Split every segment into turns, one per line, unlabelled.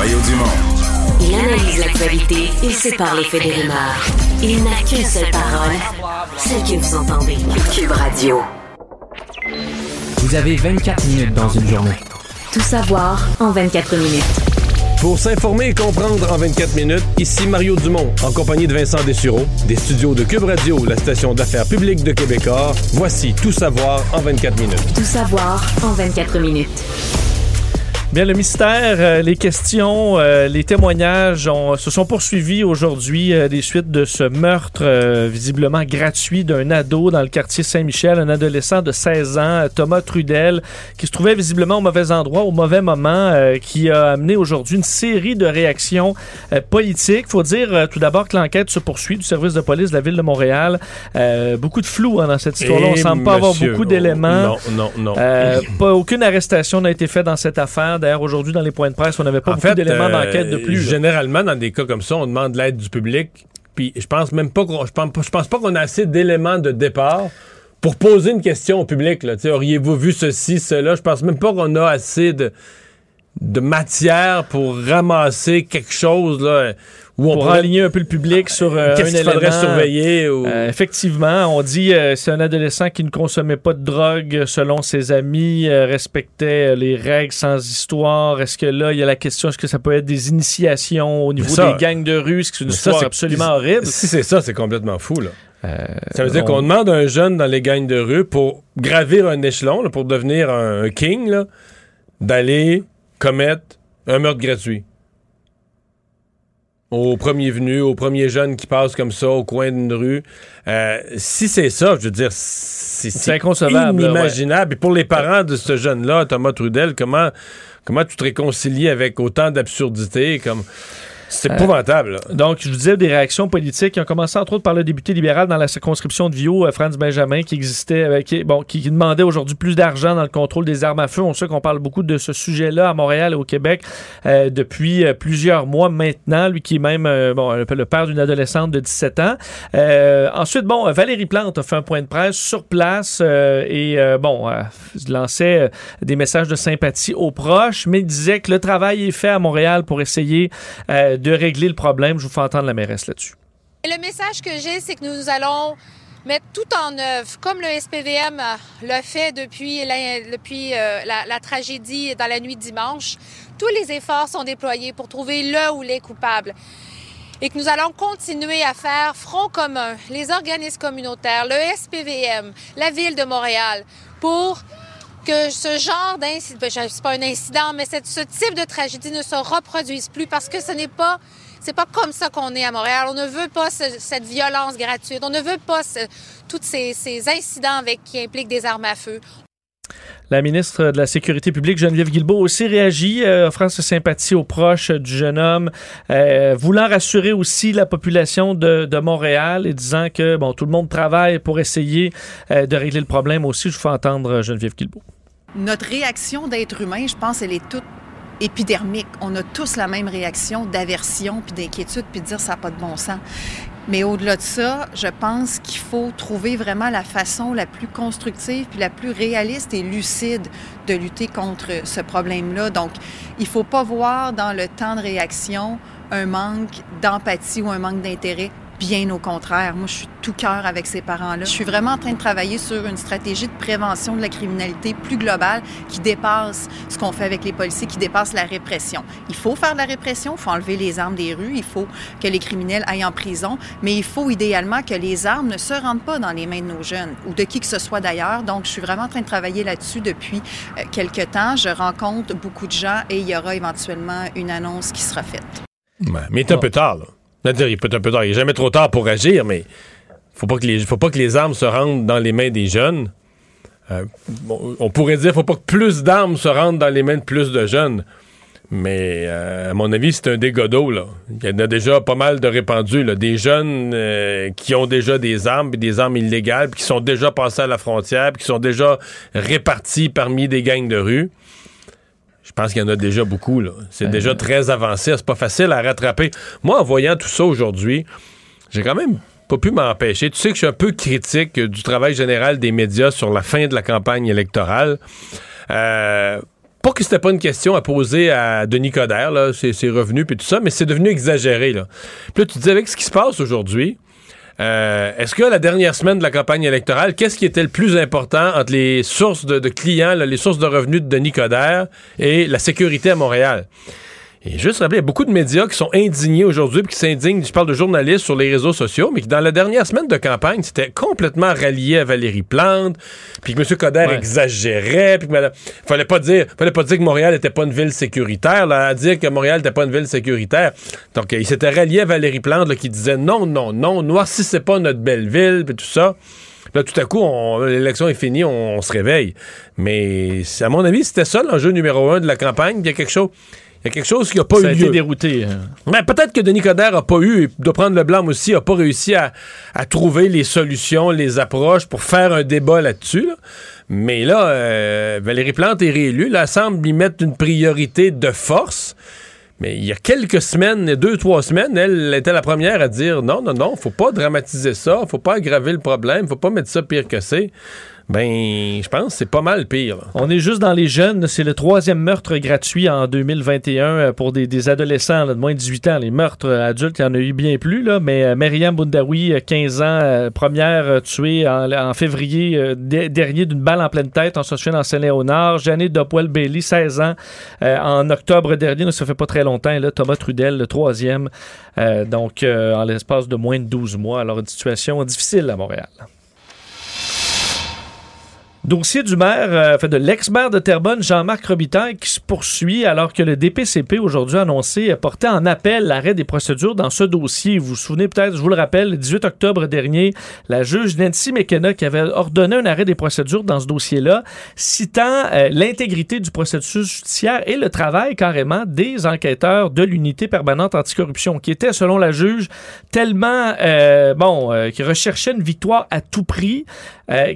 Mario Dumont.
Il analyse l'actualité et sépare les faits des rumeurs. Il n'a qu'une seule parole, celle que vous entendez. Cube Radio.
Vous avez 24 minutes dans une journée.
Tout savoir en 24 minutes.
Pour s'informer et comprendre en 24 minutes, ici Mario Dumont, en compagnie de Vincent Dessureau, des studios de Cube Radio, la station d'affaires publique de Québecor. Voici Tout savoir en 24 minutes.
Tout savoir en 24 minutes.
Bien, le mystère, euh, les questions, euh, les témoignages ont- se sont poursuivis aujourd'hui euh, des suites de ce meurtre euh, visiblement gratuit d'un ado dans le quartier Saint-Michel, un adolescent de 16 ans, euh, Thomas Trudel, qui se trouvait visiblement au mauvais endroit, au mauvais moment, euh, qui a amené aujourd'hui une série de réactions euh, politiques. faut dire euh, tout d'abord que l'enquête se poursuit du service de police de la ville de Montréal. Euh, beaucoup de flou hein, dans cette histoire-là. On
Et
semble pas avoir beaucoup
oh,
d'éléments.
Non, non, non.
Euh, pas aucune arrestation n'a été faite dans cette affaire. D'ailleurs, aujourd'hui, dans les points de presse, on n'avait pas
en
beaucoup d'éléments
euh,
d'enquête de plus.
Généralement, dans des cas comme ça, on demande l'aide du public. Puis je pense même pas qu'on, je pense, pas- je pense pas qu'on a assez d'éléments de départ pour poser une question au public. Là. Auriez-vous vu ceci, cela? Je pense même pas qu'on a assez de, de matière pour ramasser quelque chose là, où on
pour
pourrait-
aligner un peu le public sur euh, un
Qu'est-ce qu'il faudrait surveiller? Ou...
Euh, effectivement, on dit euh, c'est un adolescent qui ne consommait pas de drogue selon ses amis, euh, respectait les règles sans histoire. Est-ce que là, il y a la question est-ce que ça peut être des initiations au niveau
ça-
des gangs de rue, ce qui est une
ça,
histoire
c'est-
absolument horrible?
Si c'est ça, c'est complètement fou. Là. Ça veut dire
on-
qu'on demande à un jeune dans les gangs de rue pour gravir un échelon, là, pour devenir un, king, d'aller commettre un meurtre gratuit. Au premier venu, au premier jeune qui passe comme ça au coin d'une rue. Euh, si c'est ça, je veux dire, c'est
C'est inconcevable,
inimaginable. Et pour les parents de ce jeune-là, Thomas Trudel, comment, comment tu te réconcilies avec autant d'absurdité? Comme... C'est épouvantable.
Donc, je vous disais des réactions politiques qui ont commencé entre autres par le député libéral dans la circonscription de Vio, euh, Franz Benjamin, qui existait, euh, qui, bon, qui, demandait aujourd'hui plus d'argent dans le contrôle des armes à feu. On sait qu'on parle beaucoup de ce sujet-là à Montréal et au Québec euh, depuis euh, plusieurs mois maintenant. Lui qui est même bon, le père d'une adolescente de 17 ans. Euh, ensuite, bon, Valérie Plante a fait un point de presse sur place et bon, lançait des messages de sympathie aux proches, mais disait que le travail est fait à Montréal pour essayer euh, de régler le problème. Je vous fais entendre la mairesse là-dessus.
Le message que j'ai, c'est que nous allons mettre tout en œuvre, comme le SPVM l'a fait depuis, la, depuis euh, la, tragédie dans la nuit dimanche. Tous les efforts sont déployés pour trouver le ou les coupables. Et que nous allons continuer à faire front commun, les organismes communautaires, le SPVM, la Ville de Montréal, pour que ce genre d'incident, c'est pas un incident, mais ce type de tragédie ne se reproduise plus parce que ce n'est pas, c'est pas comme ça qu'on est à Montréal. On ne veut pas ce- cette violence gratuite. On ne veut pas tous ces, incidents avec, qui impliquent des armes à feu.
La ministre de la Sécurité publique, Geneviève Guilbeault, aussi réagit, euh, offrant sa sympathie aux proches du jeune homme, euh, voulant rassurer aussi la population de, Montréal et disant que bon, tout le monde travaille pour essayer euh, de régler le problème aussi. Je vous fais entendre Geneviève Guilbeault.
Notre réaction d'être humain, je pense, elle est toute épidermique. On a tous la même réaction d'aversion, puis d'inquiétude, puis de dire ça n'a pas de bon sens. Mais au-delà de ça, je pense qu'il faut trouver vraiment la façon la plus constructive, puis la plus réaliste et lucide de lutter contre ce problème-là. Donc, il ne faut pas voir dans le temps de réaction un manque d'empathie ou un manque d'intérêt. Bien au contraire, moi je suis tout cœur avec ces parents-là. Je suis vraiment en train de travailler sur une stratégie de prévention de la criminalité plus globale qui dépasse ce qu'on fait avec les policiers, qui dépasse la répression. Il faut faire de la répression, il faut enlever les armes des rues, il faut que les criminels aillent en prison, mais il faut idéalement que les armes ne se rendent pas dans les mains de nos jeunes ou de qui que ce soit d'ailleurs. Donc je suis vraiment en train de travailler là-dessus depuis euh, quelques temps. Je rencontre beaucoup de gens et il y aura éventuellement une annonce qui sera faite.
Mais il est un peu tard, là. Il peut être un peu tard. Il n'est jamais trop tard pour agir, mais faut pas que les, faut pas que les armes se rendent dans les mains des jeunes. Euh, on pourrait dire, faut pas que plus d'armes se rendent dans les mains de plus de jeunes. Mais euh, à mon avis, c'est un dégât d'eau. Il y en a déjà pas mal de répandus. Des jeunes euh, qui ont déjà des armes, des armes illégales, qui sont déjà passés à la frontière, qui sont déjà répartis parmi des gangs de rue. Je pense qu'il y en a déjà beaucoup. Là. C'est
Ben,
déjà très avancé. C'est pas facile à rattraper. Moi, en voyant tout ça aujourd'hui, j'ai quand même pas pu m'empêcher. Tu sais que je suis un peu critique du travail général des médias sur la fin de la campagne électorale. Euh, pas que c'était pas une question à poser à Denis Coderre, là, c'est, c'est revenu puis tout ça, mais c'est devenu exagéré. Là. Puis là, tu te dis, avec ce qui se passe aujourd'hui, euh, est-ce que la dernière semaine de la campagne électorale, qu'est-ce qui était le plus important entre les sources de, clients, les sources de revenus de Denis Coderre et la sécurité à Montréal? Et juste rappeler, il y a beaucoup de médias qui sont indignés aujourd'hui, puis qui s'indignent, je parle de journalistes sur les réseaux sociaux, mais qui dans la dernière semaine de campagne, c'était complètement rallié à Valérie Plante, puis que M. Coder
Ouais.
exagérait, puis que madame- fallait pas dire, fallait pas dire que Montréal n'était pas une ville sécuritaire, là, à dire que Montréal n'était pas une ville sécuritaire. Donc, euh, il s'était rallié à Valérie Plante, là, qui disait non, non, non, noircissez pas notre belle ville, puis tout ça. Là, tout à coup, on- l'élection est finie, on, on se réveille. Mais c'est- à mon avis, c'était ça l'enjeu numéro un de la campagne. Il y a quelque chose, il y a quelque chose qui n'a pas
Ça a
eu
été
lieu.
dérouté. hein.
Mais peut-être que Denis Coderre a pas eu, et doit prendre le blâme aussi, a pas réussi à, à trouver les solutions, les approches pour faire un débat là-dessus. là. Mais là, euh, Valérie Plante est réélue. Là, elle semble y mettre une priorité de force. Mais il y a quelques semaines, deux, trois semaines, elle était la première à dire non, non, non, faut pas dramatiser ça, faut pas aggraver le problème, faut pas mettre ça pire que c'est. Ben, je pense c'est pas mal pire.
On est juste dans les jeunes. C'est le troisième meurtre gratuit en 2021 euh, pour des, des adolescents là, de moins de 18 ans. Les meurtres euh, adultes, il y en a eu bien plus. Là, mais euh, Myriam Boundaoui, euh, 15 ans, euh, première euh, tuée en, en février dernier d'une balle en pleine tête. On se souvient dans Saint-Léonard. Janet Dopoel-Bailey, 16 ans, en octobre dernier. là, ça fait pas très longtemps. Là, Thomas Trudel, le troisième. Donc, en l'espace de moins de 12 mois. Alors, une situation difficile à Montréal. Dossier du maire, euh, fait de l'ex-maire de Terrebonne, Jean-Marc Robitaille, qui se poursuit alors que le DPCP aujourd'hui a annoncé euh, porter en appel l'arrêt des procédures dans ce dossier. Vous vous souvenez peut-être, je vous le rappelle, le 18 octobre dernier, la juge Nancy McKenna qui avait ordonné un arrêt des procédures dans ce dossier-là, citant euh, l'intégrité du processus judiciaire et le travail carrément des enquêteurs de l'unité permanente anticorruption, qui était, selon la juge, tellement, euh, bon, euh, qui recherchait une victoire à tout prix,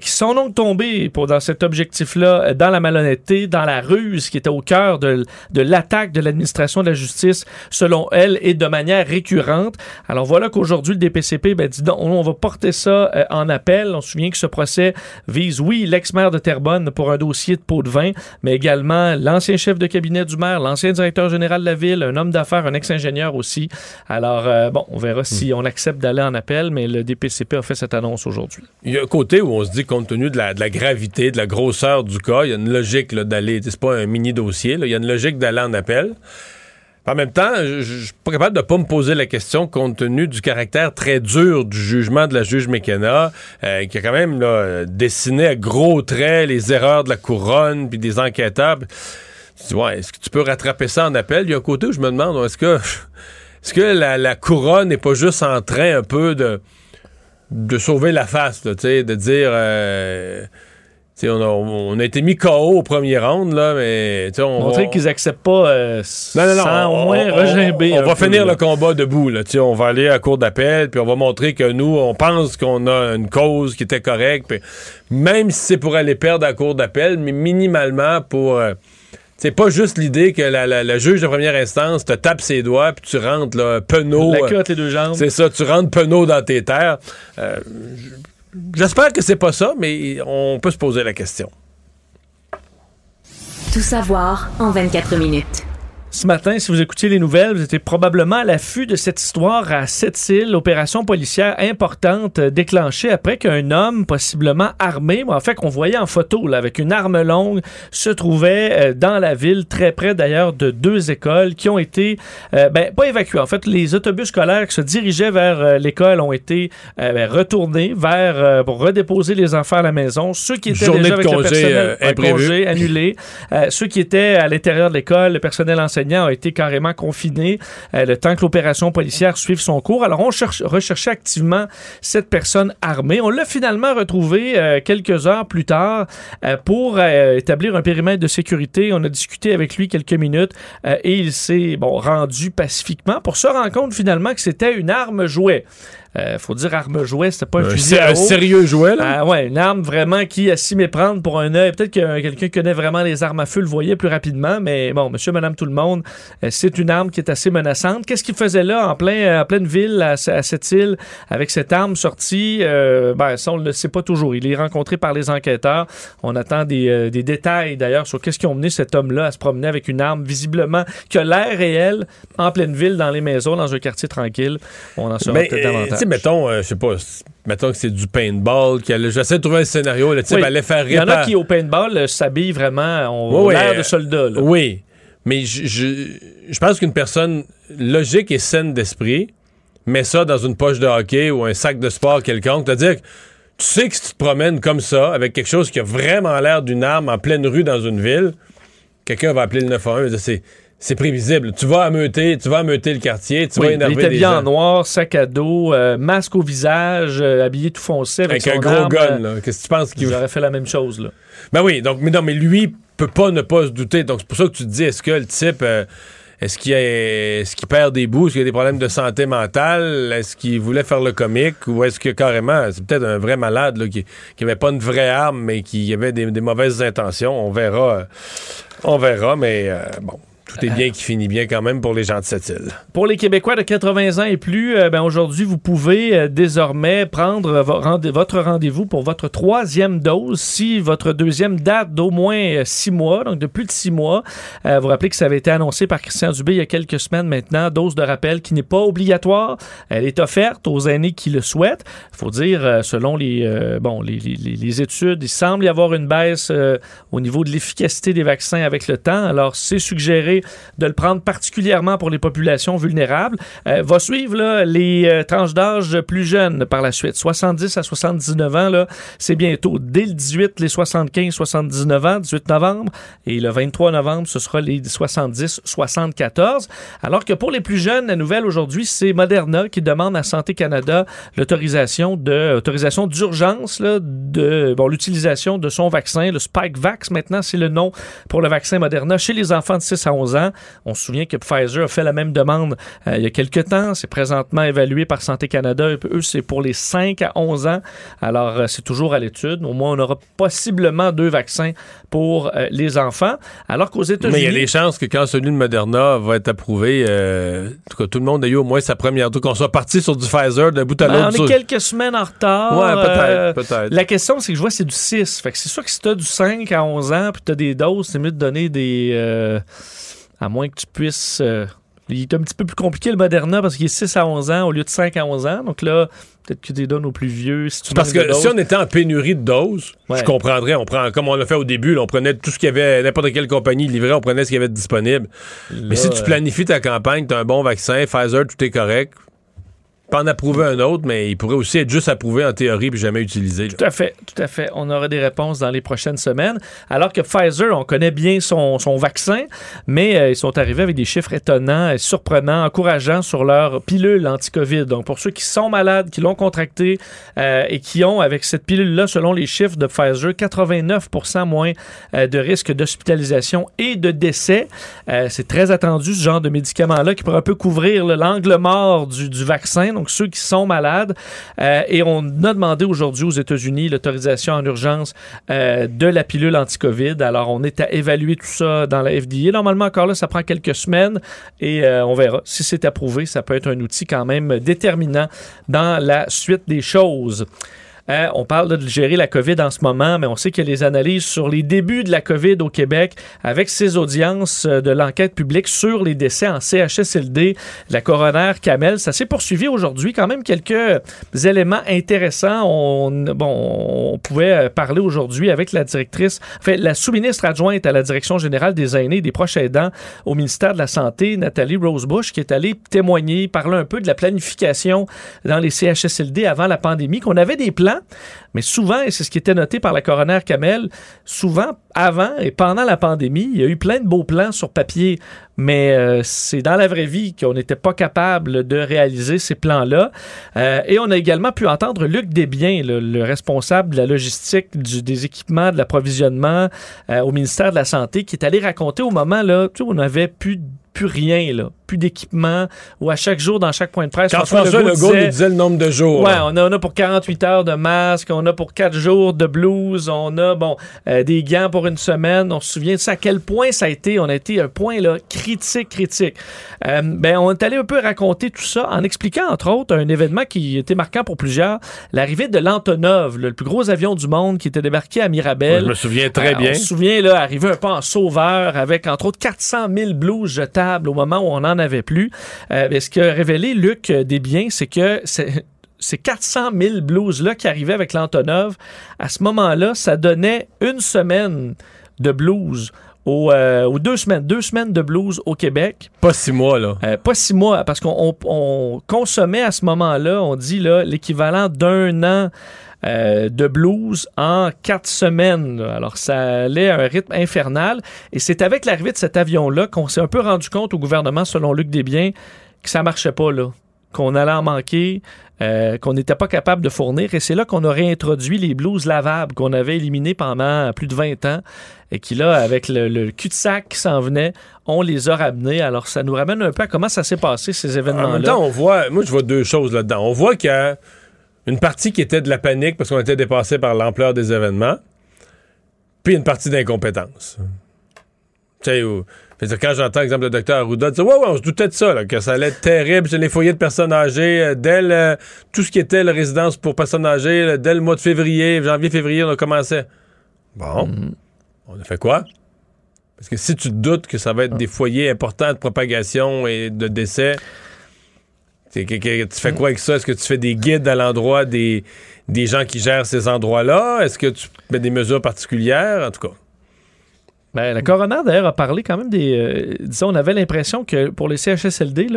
qui sont donc tombés pour, dans cet objectif-là, euh, dans la malhonnêteté, dans la ruse qui était au cœur de, de l'attaque de l'administration de la justice, selon elle, et de manière récurrente. Alors voilà qu'aujourd'hui, le DPCP ben, dit non, on va porter ça euh, en appel. On se souvient que ce procès vise, oui, l'ex-maire de Terrebonne pour un dossier de pot de vin, mais également l'ancien chef de cabinet du maire, l'ancien directeur général de la ville, un homme d'affaires, un ex-ingénieur aussi. Alors, euh, bon, on verra si on accepte d'aller en appel, mais le DPCP a fait cette annonce aujourd'hui.
Il y a un côté où on se dit, compte tenu de la, de la gravité, de la grosseur du cas, il y a une logique d'aller. C'est pas un mini dossier, il y a une logique d'aller en appel. En même temps, je suis pas capable de pas me poser la question compte tenu du caractère très dur du jugement de la juge McKenna, euh, qui a quand même dessiné à gros traits les erreurs de la couronne puis des enquêteurs. Tu dis, ouais, est-ce que tu peux rattraper ça en appel? Il y a un côté où je me demande, est-ce que, est-ce que la, couronne n'est pas juste en train un peu de, sauver la face, de dire. euh, on, a, on a été mis KO au premier round, là, mais. On
Montrer
va-
qu'ils acceptent pas euh,
non, non, non.
sans
on,
au moins
on-
regimber.
on va
peu,
finir
là.
le combat debout. Là. On va aller à cour d'appel, puis on va montrer que nous, on pense qu'on a une cause qui était correcte. puis même si c'est pour aller perdre à cour d'appel, mais minimalement pour. euh, c'est pas juste l'idée que la, la- la juge de première instance te tape ses doigts, puis tu rentres là, penaud.
La
euh,
queue entre les deux jambes.
c'est ça, tu rentres penaud dans tes terres. Euh, J'espère que c'est pas ça, mais on peut se poser la question.
Tout savoir en 24 minutes.
Ce matin, si vous écoutiez les nouvelles, vous étiez probablement à l'affût de cette histoire à Sept-Îles, opération policière importante euh, déclenchée après qu'un homme, possiblement armé, en fait qu'on voyait en photo là, avec une arme longue, se trouvait euh, dans la ville, très près d'ailleurs de deux écoles qui ont été, euh, ben, pas évacuées. En fait, les autobus scolaires qui se dirigeaient vers euh, l'école ont été euh, ben, retournés vers pour redéposer les enfants à la maison. Ceux qui étaient
Journée
déjà avec le
congé,
personnel, un
imprévu.
congé annulé. Ceux qui étaient à l'intérieur de l'école, le personnel enseignant a été carrément confiné euh, le temps que l'opération policière suive son cours. Alors, on cherche, recherchait activement cette personne armée. On l'a finalement retrouvé euh, quelques heures plus tard euh, pour établir un périmètre de sécurité. On a discuté avec lui quelques minutes et il s'est rendu pacifiquement pour se rendre compte finalement que c'était une arme jouet. Euh, faut dire arme jouet, c'était pas un, fusil
un sérieux jouet, là?
Ah, ouais, une arme vraiment qui, a s'y méprendre pour un œil, peut-être que quelqu'un connaît vraiment les armes à feu le voyait plus rapidement, mais bon, monsieur, madame, tout le monde, euh, c'est une arme qui est assez menaçante. Qu'est-ce qu'il faisait là, en, plein, euh, en pleine ville, à, cette île, avec cette arme sortie? ben, ça, on ne le sait pas toujours. Il est rencontré par les enquêteurs. On attend des, des détails, d'ailleurs, sur qu'est-ce qui ont mené cet homme-là à se promener avec une arme, visiblement, qui a l'air réel, en pleine ville, dans les maisons, dans un quartier tranquille. On en saura peut-être davantage
mettons, euh, je sais pas, mettons que c'est du paintball, j'essaie de trouver un scénario, le type allait faire
Il y en a qui, au paintball, euh, s'habillent vraiment, ont l'air de soldats.
Oui, mais je, je, pense qu'une personne logique et saine d'esprit met ça dans une poche de hockey ou un sac de sport quelconque, c'est-à-dire que tu sais que si tu te promènes comme ça, avec quelque chose qui a vraiment l'air d'une arme en pleine rue dans une ville, quelqu'un va appeler le 911. C'est c'est prévisible. Tu vas ameuter, tu vas ameuter le quartier, tu vas énerver
il était bien en noir, sac à dos, euh, masque au visage, euh, habillé tout foncé avec,
avec un gros gun. Là. Qu'est-ce que tu penses qu'il
aurait fait la même chose là
Ben oui, donc mais non, mais lui peut pas ne pas se douter. Donc c'est pour ça que tu te dis est-ce que le type euh, est-ce qu'il est qu'il perd des bouts, est-ce qu'il a des problèmes de santé mentale, est-ce qu'il voulait faire le comique? Ou est-ce que carrément c'est peut-être un vrai malade là, qui n'avait pas une vraie arme mais qui avait des, des mauvaises intentions? On verra, on verra, mais bon. Tout est bien qui finit bien quand même pour les gens de cette île.
Pour les Québécois de 80 ans et plus, euh, ben aujourd'hui, vous pouvez euh, désormais prendre votre rendez-vous pour votre troisième dose si votre deuxième date d'au moins euh, six mois, donc de plus de six mois. vous rappelez que ça avait été annoncé par Christian Dubé il y a quelques semaines maintenant, dose de rappel qui n'est pas obligatoire. Elle est offerte aux aînés qui le souhaitent. Il faut dire, selon les, bon, les, les, les, études, il semble y avoir une baisse au niveau de l'efficacité des vaccins avec le temps. Alors, c'est suggéré de le prendre particulièrement pour les populations vulnérables. Euh, va suivre les euh, tranches d'âge plus jeunes par la suite. 70 à 79 ans, c'est bientôt. Dès le 18, les 75-79 ans, 18 novembre. Et le 23 novembre, ce sera les 70-74. Alors que pour les plus jeunes, la nouvelle aujourd'hui, c'est Moderna qui demande à Santé Canada l'autorisation de autorisation d'urgence de bon, l'utilisation de son vaccin, le Spikevax. Maintenant, c'est le nom pour le vaccin Moderna chez les enfants de 6 à 11 ans. On se souvient que Pfizer a fait la même demande euh, il y a quelques temps. C'est présentement évalué par Santé Canada. Eux, c'est pour les 5 à 11 ans. Alors, euh, c'est toujours à l'étude. Au moins, on aura possiblement deux vaccins pour euh, les enfants. Alors qu'aux États-Unis...
Mais il y a des chances que quand celui de Moderna va être approuvé, en tout cas, tout le monde ait eu au moins sa première tour, qu'on soit parti sur du Pfizer d'un bout à ben,
l'autre. on est quelques semaines en retard.
Ouais, peut-être, peut-être.
La question, c'est que je vois, c'est du 6. Fait que c'est sûr que si tu as du 5 à 11 ans, puis tu as des doses, c'est mieux de donner des à moins que tu puisses. Euh, il est un petit peu plus compliqué le Moderna parce qu'il est 6 à 11 ans au lieu de 5 à 11 ans. Donc là, peut-être que tu les donnes aux plus vieux.
parce que si on était en pénurie de doses, je comprendrais. On prend, comme on l'a fait au début, on prenait tout ce qu'il y avait, n'importe quelle compagnie livrait, on prenait ce qu'il y avait de disponible. Mais si tu planifies ta campagne, tu as un bon vaccin, Pfizer, tout est correct, pas en approuver un autre, mais il pourrait aussi être juste approuvé en théorie puis jamais utilisé.
Tout à fait, tout à fait. On aura des réponses dans les prochaines semaines. Alors que Pfizer, on connaît bien son, vaccin, mais euh, ils sont arrivés avec des chiffres étonnants et surprenants, encourageants sur leur pilule anti-COVID. Donc, pour ceux qui sont malades, qui l'ont contracté euh, et qui ont, avec cette pilule-là, selon les chiffres de Pfizer, 89% moins euh, de risque d'hospitalisation et de décès. C'est très attendu, ce genre de médicament-là, qui pourrait un peu couvrir l'angle mort du, du vaccin donc ceux qui sont malades. Euh, et on a demandé aujourd'hui aux États-Unis l'autorisation en urgence euh, de la pilule anti-COVID. Alors, on est à évaluer tout ça dans la FDA. Normalement, encore là, ça prend quelques semaines et euh, on verra. Si c'est approuvé, ça peut être un outil quand même déterminant dans la suite des choses. Hein, on parle de gérer la COVID en ce moment, mais on sait a les analyses sur les débuts de la COVID au Québec avec ces audiences euh, de l'enquête publique sur les décès en CHSLD. La coroner Kamel, ça s'est poursuivi aujourd'hui. Quand même quelques éléments intéressants. On, on pouvait euh, parler aujourd'hui avec la directrice, enfin, la sous-ministre adjointe à la direction générale des aînés et des proches aidants au ministère de la Santé, Nathalie Rosebush, qui est allée témoigner, parler un peu de la planification dans les CHSLD avant la pandémie, qu'on avait des plans mais souvent, et c'est ce qui était noté par la coroner Kamel, souvent, avant et pendant la pandémie, il y a eu plein de beaux plans sur papier, mais euh, c'est dans la vraie vie qu'on n'était pas capable de réaliser ces plans-là. Euh, et on a également pu entendre Luc Desbiens, le, le responsable de la logistique, des équipements, de l'approvisionnement euh, au ministère de la Santé, qui est allé raconter au moment là, où on n'avait plus plus rien, là. Plus d'équipement, où à chaque jour, dans chaque point de presse,
Quand François Legault
disait-
nous disait le nombre de jours.
Ouais, on a, on a pour 48 heures de masque, on a pour 4 jours de blues, on a bon euh, des gants pour une semaine. On se souvient de ça, à quel point ça a été. On a été un point là, critique, critique. Euh, ben, on est allé un peu raconter tout ça en expliquant, entre autres, un événement qui était marquant pour plusieurs, l'arrivée de l'Antonov, le plus gros avion du monde qui était débarqué à Mirabel.
Je me souviens très
Euh,
bien.
On se souvient, là, arrivé un peu en sauveur avec, entre autres, 400 000 blouses jetables au moment où on n'en avait plus. Euh, mais ce que révélé Luc euh, Desbiens, c'est que ces 400 000 blouses-là qui arrivaient avec l'Antonov, à ce moment-là, ça donnait une semaine de blues. Au, euh, aux deux semaines, deux semaines de blues au Québec.
Pas six mois, là.
Euh, pas six mois, parce qu'on on- on consommait à ce moment-là, on dit là, l'équivalent d'un an euh, de blues en quatre semaines. Alors, ça allait à un rythme infernal. Et c'est avec l'arrivée de cet avion-là qu'on s'est un peu rendu compte au gouvernement, selon Luc Desbiens, que ça marchait pas, là. Qu'on allait en manquer, euh, qu'on n'était pas capable de fournir. Et c'est là qu'on a réintroduit les blouses lavables qu'on avait éliminés pendant plus de 20 ans. Et qui, là, avec le, le cul-de-sac qui s'en venait, on les a ramenés. Alors, ça nous ramène un peu à comment ça s'est passé, ces
En même
événements-là.
temps, on voit, moi, je vois deux choses là-dedans. On voit qu'il y a une partie qui était de la panique parce qu'on était dépassé par l'ampleur des événements, puis une partie d'incompétence. Tu sais, dire, quand j'entends, exemple, le docteur Arruda dire Ouais, ouais, on se doutait de ça, là, que ça allait être terrible chez les foyers de personnes âgées, euh, dès le- tout ce qui était la résidence pour personnes âgées, là, dès le mois de février, janvier-février, on a commencé. Bon, on a fait quoi? Parce que si tu te doutes que ça va être des foyers importants de propagation et de décès, tu fais quoi avec ça? Est-ce que tu fais des guides à l'endroit des, des gens qui gèrent ces endroits-là? Est-ce que tu mets des mesures particulières? En tout cas.
Ben, la coroner, d'ailleurs, a parlé quand même des. euh, disons, on avait l'impression que pour les CHSLD,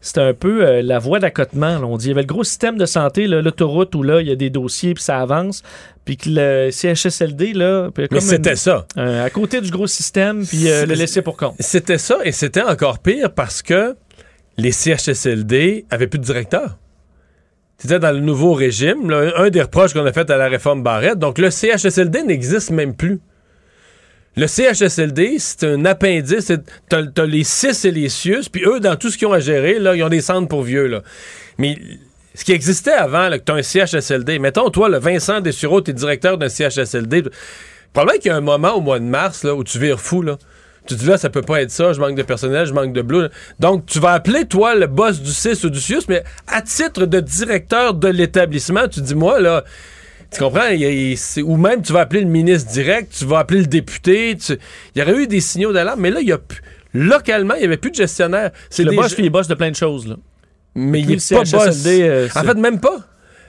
c'était un peu euh, la voie d'accotement. On dit il y avait le gros système de santé, l'autoroute, où là, il y a des dossiers, puis ça avance. Puis que le CHSLD, là. puis
Mais
comme
c'était ça.
euh, à côté du gros système, puis le laisser pour compte.
C'était ça, et c'était encore pire parce que les CHSLD avaient plus de directeur. C'était dans le nouveau régime, un des reproches qu'on a fait à la réforme Barrette. Donc, le CHSLD n'existe même plus. Le CHSLD, c'est un appendice. T'as t'as les CIS et les CIUS, puis eux, dans tout ce qu'ils ont à gérer, là, ils ont des centres pour vieux. Là. Mais ce qui existait avant, là, que tu as un CHSLD, mettons, toi, le Vincent Dessureau, tu es directeur d'un CHSLD. Probablement qu'il y a un moment au mois de mars là, où tu vires fou. Là. Tu te dis là, ça peut pas être ça, je manque de personnel, je manque de bleu. Donc, tu vas appeler, toi, le boss du CIS ou du CIUS, mais à titre de directeur de l'établissement, tu dis, moi, là, tu comprends? Il il- ou même, tu vas appeler le ministre direct, tu vas appeler le député. tu- il y aurait eu des signaux d'alarme, mais là, il y a plus- localement, il n'y avait plus de gestionnaire.
C'est le boss, puis il boss de plein de choses, là.
mais il est
le
pas boss.
Euh,
en fait, même pas.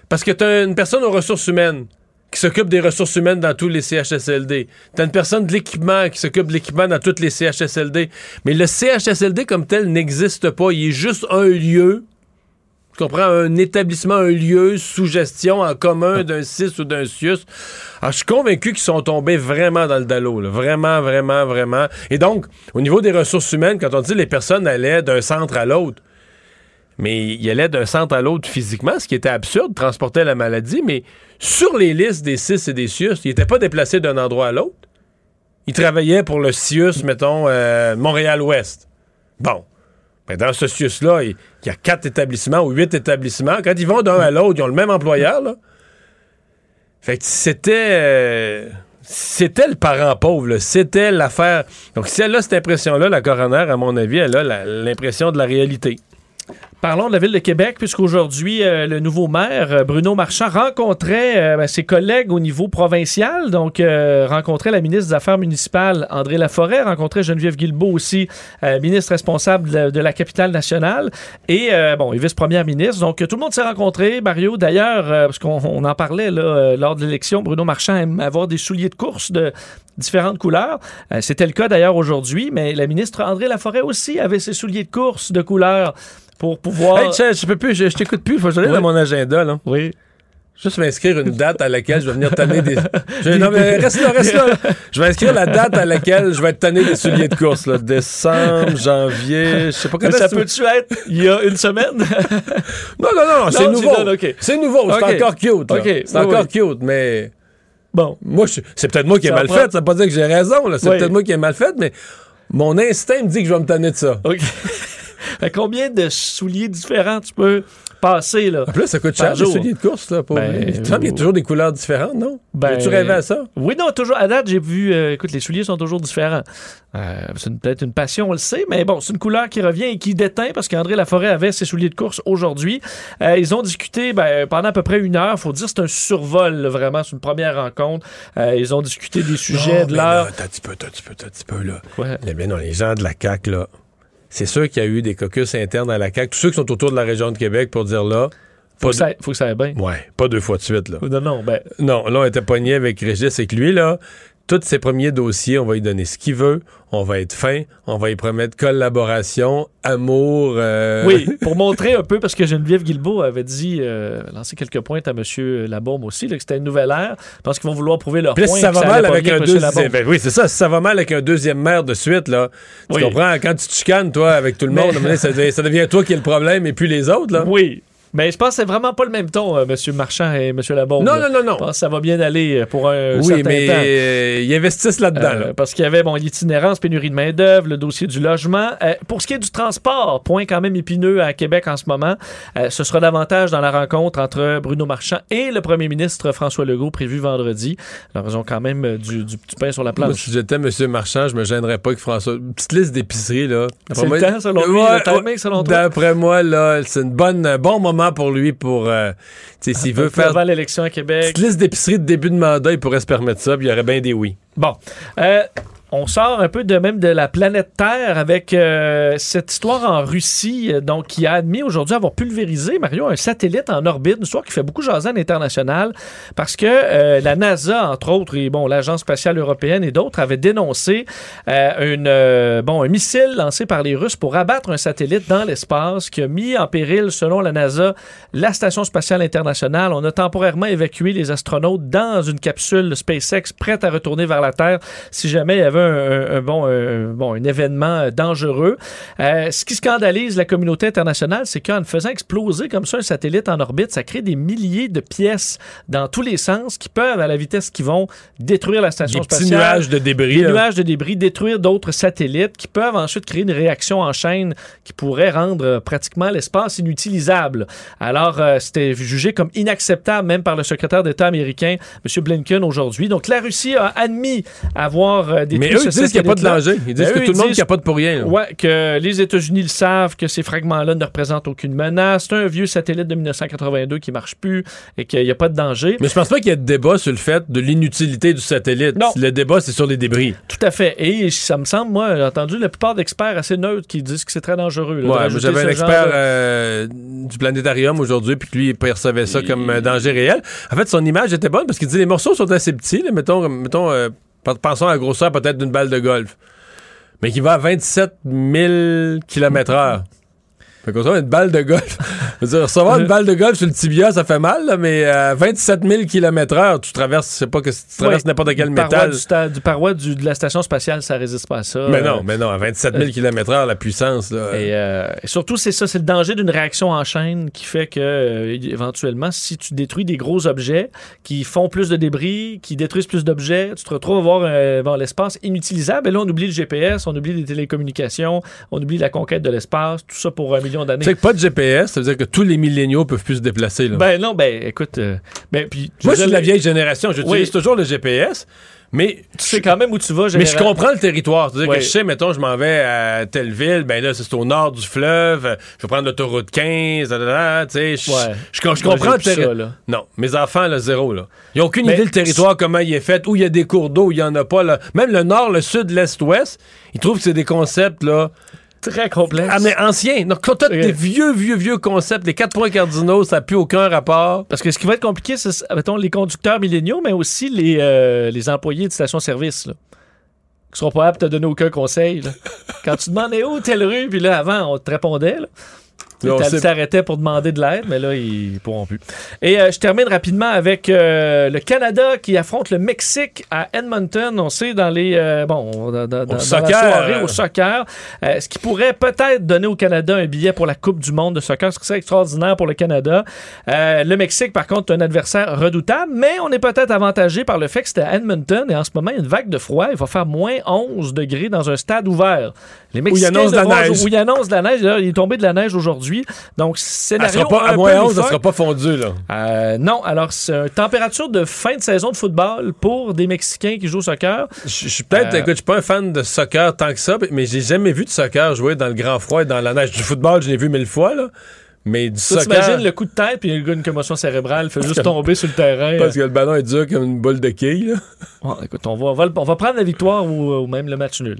Parce que tu as une personne aux ressources humaines qui s'occupe des ressources humaines dans tous les CHSLD. Tu as une personne de l'équipement qui s'occupe de l'équipement dans tous les CHSLD. Mais le CHSLD comme tel n'existe pas. Il est juste un lieu. Tu comprends? Un établissement, un lieu sous gestion en commun d'un CIS ou d'un CIUS. Alors, je suis convaincu qu'ils sont tombés vraiment dans le dallo. là. Vraiment, vraiment, vraiment. Et donc, au niveau des ressources humaines, quand on dit les personnes allaient d'un centre à l'autre, mais il allait d'un centre à l'autre physiquement, ce qui était absurde, transporter la maladie, mais sur les listes des CIS et des CIUS, il n'était pas déplacé d'un endroit à l'autre. Il travaillait pour le CIUS, mettons, euh, Montréal-Ouest. Bon. Ben, dans ce CIUS-là, il y a quatre établissements ou huit établissements. Quand ils vont d'un à l'autre, ils ont le même employeur, là. Fait que c'était... euh, c'était le parent pauvre, c'était l'affaire. Donc, si elle a cette impression-là, la coroner, à mon avis, elle a l'impression de la réalité.
Parlons de la Ville de Québec, puisqu'aujourd'hui, euh, le nouveau maire, euh, Bruno Marchand, rencontrait euh, ben, ses collègues au niveau provincial. Donc, euh, rencontrait la ministre des Affaires municipales, André Laforêt, rencontrait Geneviève Guilbeault aussi, ministre responsable de, la capitale nationale, et, bon, vice-première ministre. Donc, tout le monde s'est rencontré. Mario, d'ailleurs, parce qu'on on en parlait lors de l'élection, Bruno Marchand aime avoir des souliers de course de différentes couleurs. C'était le cas d'ailleurs aujourd'hui, mais la ministre André Laforêt aussi avait ses souliers de course de couleurs pour pouvoir...
Hey, je, je peux plus, je, je t'écoute plus, il faut que je regarde dans mon agenda, là.
Oui.
Juste m'inscrire une date à laquelle je vais venir tanner des. Je- non, mais reste là, reste là. Je vais inscrire la date à laquelle je vais être tanné des souliers de course. Là. Décembre, janvier, je sais pas quand
ça peut-tu être il y a une semaine?
Non, non, non, c'est nouveau. C'est nouveau, c'est encore cute. C'est
oui,
encore
oui.
cute, mais.
bon.
Moi, je- c'est peut-être moi qui ai mal
prend-
fait. Ça veut pas dire que j'ai raison. là. C'est
Oui.
peut-être moi qui ai mal fait, mais mon instinct me dit que je vais me tanner de ça.
OK. Fait combien de souliers différents tu peux passer, là?
En plus, ça coûte cher, les souliers de course. Là, pour...
Ben,
Il me semble qu'il y a toujours des couleurs différentes, non?
Ben,
tu rêvé à ça?
Oui, non, toujours. À date, j'ai vu. euh, écoute, les souliers sont toujours différents. Euh, c'est peut-être une passion, on le sait, mais bon, c'est une couleur qui revient et qui déteint parce qu'André Laforêt avait ses souliers de course aujourd'hui. Euh, ils ont discuté ben, pendant à peu près une heure. faut dire c'est un survol, là, vraiment. C'est une première rencontre. Euh, ils ont discuté des sujets
Non,
de l'heure.
T'as un petit peu, t'as un petit peu, t'as un petit peu, là.
Ouais.
Bien non, les gens de la CAQ, là, c'est sûr qu'il y a eu des caucus internes à la CAQ. Tous ceux qui sont autour de la région de Québec pour dire là,
Faut que, ça, faut que ça aille bien.
ouais, pas deux fois de suite, là.
Non, non, ben,
Non, là, on était pogné avec Régis et que lui, là, tous ses premiers dossiers, on va lui donner ce qu'il veut, on va être fin, on va y promettre collaboration, amour. euh,
Oui, pour montrer un peu, parce que Geneviève Guilbeault avait dit, euh, lancer quelques pointes à M. Labaume aussi, là, que c'était une nouvelle ère. Pense qu'ils vont vouloir prouver leur
Puis
point.
si ça va mal avec un deuxième. ben oui, c'est ça. Si ça va mal avec un deuxième maire de suite, là, tu
Oui.
comprends, quand tu te chicanes, toi, avec tout le monde, ça, devient, ça devient toi qui es le problème et puis les autres, là.
Oui. Mais je pense que c'est vraiment pas le même ton, euh, M. Marchand et M. Labaume.
Non,
là.
non, non, non.
Je pense que ça va bien aller euh, pour un
Oui,
certain
mais
temps.
euh, ils investissent là-dedans.
Euh,
là.
parce qu'il y avait bon, l'itinérance, pénurie de main-d'œuvre, le dossier du logement. Pour ce qui est du transport, point quand même épineux à Québec en ce moment, ce sera davantage dans la rencontre entre Bruno Marchand et le premier ministre François Legault prévu vendredi. Alors, ils ont quand même du, du petit pain sur la
Moi,
planche.
si j'étais M. Marchand, je me gênerais pas que François. Une petite liste d'épicerie, là.
C'est le temps, selon lui,
Ouais,
le timing,
ouais.
selon toi?
D'après moi, là, c'est une bonne, un bon moment pour lui pour. euh, sais, s'il veut faire.
Avant l'élection à Québec.
Petite liste d'épicerie de début de mandat, il pourrait se permettre ça, puis il y aurait bien des oui.
Bon. Euh, on sort un peu de même de la planète Terre avec euh, cette histoire en Russie, euh, donc qui a admis aujourd'hui avoir pulvérisé, Mario, un satellite en orbite, une histoire qui fait beaucoup jaser à l'international, parce que euh, la NASA, entre autres, et bon, l'Agence spatiale européenne et d'autres avaient dénoncé une, bon, un missile lancé par les Russes pour abattre un satellite dans l'espace qui a mis en péril, selon la NASA, la Station spatiale internationale. On a temporairement évacué les astronautes dans une capsule SpaceX prête à retourner vers la Terre si jamais il y avait un, bon, un, bon, un événement euh, dangereux. Euh, ce qui scandalise la communauté internationale, c'est qu'en faisant exploser comme ça un satellite en orbite, ça crée des milliers de pièces dans tous les sens qui peuvent, à la vitesse qu'ils vont, détruire la station
Des
spatiale.
nuages de débris.
Des nuages de débris, détruire d'autres satellites qui peuvent ensuite créer une réaction en chaîne qui pourrait rendre euh, pratiquement l'espace inutilisable. Alors, euh, c'était jugé comme inacceptable même par le secrétaire d'État américain, M. Blinken, aujourd'hui. Donc, la Russie a admis avoir euh, détruit
eux, ils disent qu'il n'y a pas de danger. Ils disent
Ben,
que tout le monde capote pour rien.
Ouais, que les États-Unis le savent, que ces fragments-là ne représentent aucune menace. C'est un vieux satellite de 1982 qui marche plus et qu'il n'y a pas de danger.
Mais je pense pas qu'il y ait de débat sur le fait de l'inutilité du satellite.
Non.
Le débat, c'est sur les débris.
Tout à fait. Et ça me semble, moi, j'ai entendu la plupart d'experts assez neutres qui disent que c'est très dangereux. là,
Ouais, j'avais un expert
de-
euh, du planétarium aujourd'hui, puis que lui, il percevait ça comme un danger réel. En fait, son image était bonne parce qu'il dit les morceaux sont assez petits. là, mettons, mettons euh, pensons à la grosseur peut-être d'une balle de golf. Mais qui va à 27 000 km/h. Fait qu'on une balle de golf. Je veux dire, recevoir une balle de golf sur le tibia, ça fait mal, là, mais à 27 000 km/h, tu traverses, je sais pas que tu traverses
Ouais.
n'importe quel
Du
métal.
Du, sta- du paroi du- de la station spatiale, ça résiste pas à ça.
Mais
Euh,
non, mais non, à 27 000 km/h, la puissance, là.
Et, euh, et surtout, c'est ça, c'est le danger d'une réaction en chaîne qui fait que, euh, éventuellement, si tu détruis des gros objets qui font plus de débris, qui détruisent plus d'objets, tu te retrouves à voir euh, bon, l'espace inutilisable. Et là, on oublie le GPS, on oublie les télécommunications, on oublie la conquête de l'espace, tout ça pour un million d'années.
Tu sais que pas de GPS, ça veut dire que tous les milléniaux peuvent plus se déplacer. Là.
Ben non, ben écoute, euh, ben, puis,
Moi, je suis de la vieille génération. J'utilise
Oui.
toujours le GPS, mais,
Tu sais quand même où tu vas,
mais je
général-
comprends le territoire. C'est-à-dire que je sais, mettons, je m'en vais à telle ville, ben là, c'est au nord du fleuve, je vais prendre l'autoroute 15, da, da, da, tu sais, je,
Ouais.
je, comprends le territoire. Non, mes enfants, là, zéro, là. Ils n'ont aucune
Mais-
idée le territoire, comment il est fait, où il y a des cours d'eau, où il y en a pas, là. Même le nord, le sud, l'est, ouest, ils trouvent que c'est des concepts, là,
Très complexe.
ah, mais anciens. Donc, quand t'as des vieux, vieux, vieux concepts, les quatre points cardinaux, ça n'a plus aucun rapport.
Parce que ce qui va être compliqué, c'est, mettons, les conducteurs milléniaux, mais aussi les, euh, les employés de station-service, là, qui seront pas aptes à te donner aucun conseil. là. Quand tu demandais où telle rue, puis là, avant, on te répondait. là.
Sait-
s'arrêtaient pour demander de l'aide, mais là, ils pourront plus. Et euh, je termine rapidement avec euh, le Canada qui affronte le Mexique à Edmonton. On sait dans les euh, bon dans, dans- dans la
soccer,
soirée au soccer, ce qui pourrait peut-être donner au Canada un billet pour la Coupe du Monde de soccer, ce qui serait extraordinaire pour le Canada. Le Mexique, par contre, est un adversaire redoutable, mais on est peut-être avantagé par le fait que c'était à Edmonton et en ce moment, il y a une vague de froid. Il va faire moins 11 degrés dans un stade ouvert. Les Mexicains
annonce de la neige.
Où il annonce de la neige. Là, il est tombé de la neige aujourd'hui. Donc,
Elle
scénario
sera pas,
un
à moins 11, ça sera pas fondu, là.
Euh, non, alors c'est une température de fin de saison de football pour des Mexicains qui jouent au soccer.
Je suis peut-être,
Euh,
écoute, je suis pas un fan de soccer tant que ça, mais j'ai jamais vu de soccer jouer dans le grand froid et dans la neige. Du football, je l'ai vu mille fois, là. Mais du soccer.
t'imagines le coup de tête, puis le gars a une commotion cérébrale, fait juste tomber sur le terrain.
Parce que le ballon est dur comme une boule de quilles, là.
Bon, écoute, on va, on va, le- on va prendre la victoire ou, ou même le match nul.